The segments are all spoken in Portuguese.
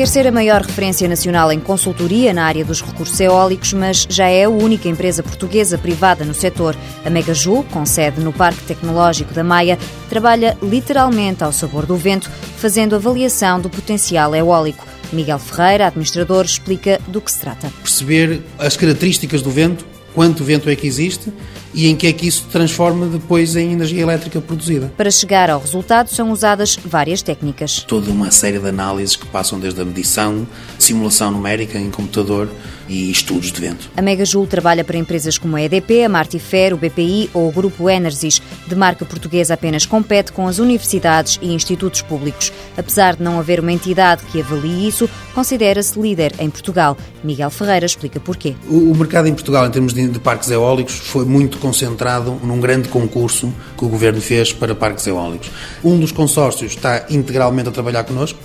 Quer ser a maior referência nacional em consultoria na área dos recursos eólicos, mas já é a única empresa portuguesa privada no setor. A Megajul, com sede no Parque Tecnológico da Maia, trabalha literalmente ao sabor do vento, fazendo avaliação do potencial eólico. Miguel Ferreira, administrador, explica do que se trata. Perceber as características do vento, quanto vento é que existe e em que é que isso transforma depois em energia elétrica produzida. Para chegar ao resultado são usadas várias técnicas. Toda uma série de análises que passam desde a medição, simulação numérica em computador e estudos de vento. A Megajul trabalha para empresas como a EDP, a Martifer, o BPI ou o Grupo Energies. De marca portuguesa apenas compete com as universidades e institutos públicos. Apesar de não haver uma entidade que avalie isso, considera-se líder em Portugal. Miguel Ferreira explica porquê. O mercado em Portugal, em termos de parques eólicos, foi muito concentrado num grande concurso que o Governo fez para parques eólicos. Um dos consórcios está integralmente a trabalhar connosco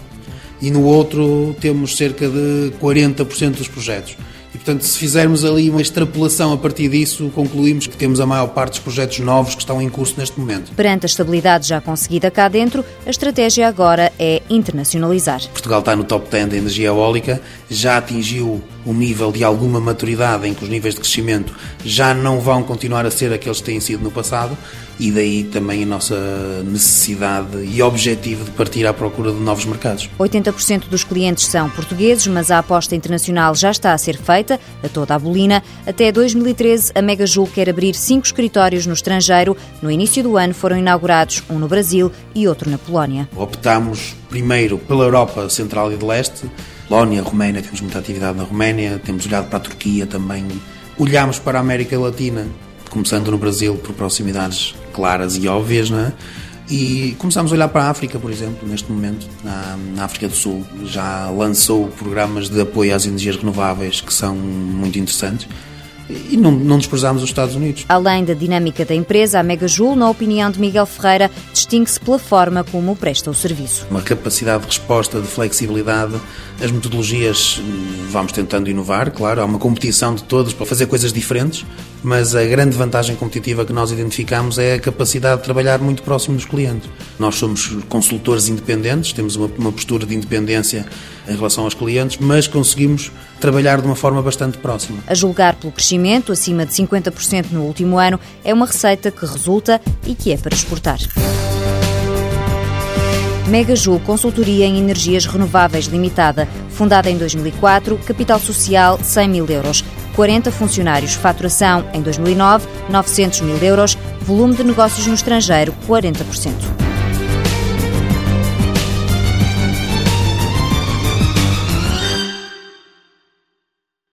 e no outro temos cerca de 40% dos projetos. E, portanto, se fizermos ali uma extrapolação a partir disso, concluímos que temos a maior parte dos projetos novos que estão em curso neste momento. Perante a estabilidade já conseguida cá dentro, a estratégia agora é internacionalizar. Portugal está no top 10 da energia eólica, já atingiu um nível de alguma maturidade em que os níveis de crescimento já não vão continuar a ser aqueles que têm sido no passado e daí também a nossa necessidade e objetivo de partir à procura de novos mercados. 80% dos clientes são portugueses, mas a aposta internacional já está a ser feita, a toda a bolina. Até 2013, a Megajul quer abrir cinco escritórios no estrangeiro. No início do ano foram inaugurados um no Brasil e outro na Polónia. Optamos primeiro pela Europa Central e de Leste, Polónia, Roménia, temos muita atividade na Roménia, temos olhado para a Turquia também. Olhamos para a América Latina, começando no Brasil por proximidades claras e óbvias, não é? E começamos a olhar para a África, por exemplo, neste momento, na, na, África do Sul. Já lançou programas de apoio às energias renováveis que são muito interessantes e não, não desprezamos os Estados Unidos. Além da dinâmica da empresa, a Megajul, na opinião de Miguel Ferreira, distingue-se pela forma como presta o serviço. Uma capacidade de resposta, de flexibilidade, as metodologias hum, vamos tentando inovar, claro, há uma competição de todos para fazer coisas diferentes, mas a grande vantagem competitiva que nós identificamos é a capacidade de trabalhar muito próximo dos clientes. Nós somos consultores independentes, temos uma, uma postura de independência em relação aos clientes, mas conseguimos trabalhar de uma forma bastante próxima. A julgar pelo crescimento, acima de 50% no último ano, é uma receita que resulta e que é para exportar. Megajul Consultoria em Energias Renováveis Limitada, fundada em 2004, capital social 100 mil euros. 40 funcionários, faturação em 2009, 900 mil euros, volume de negócios no estrangeiro 40%.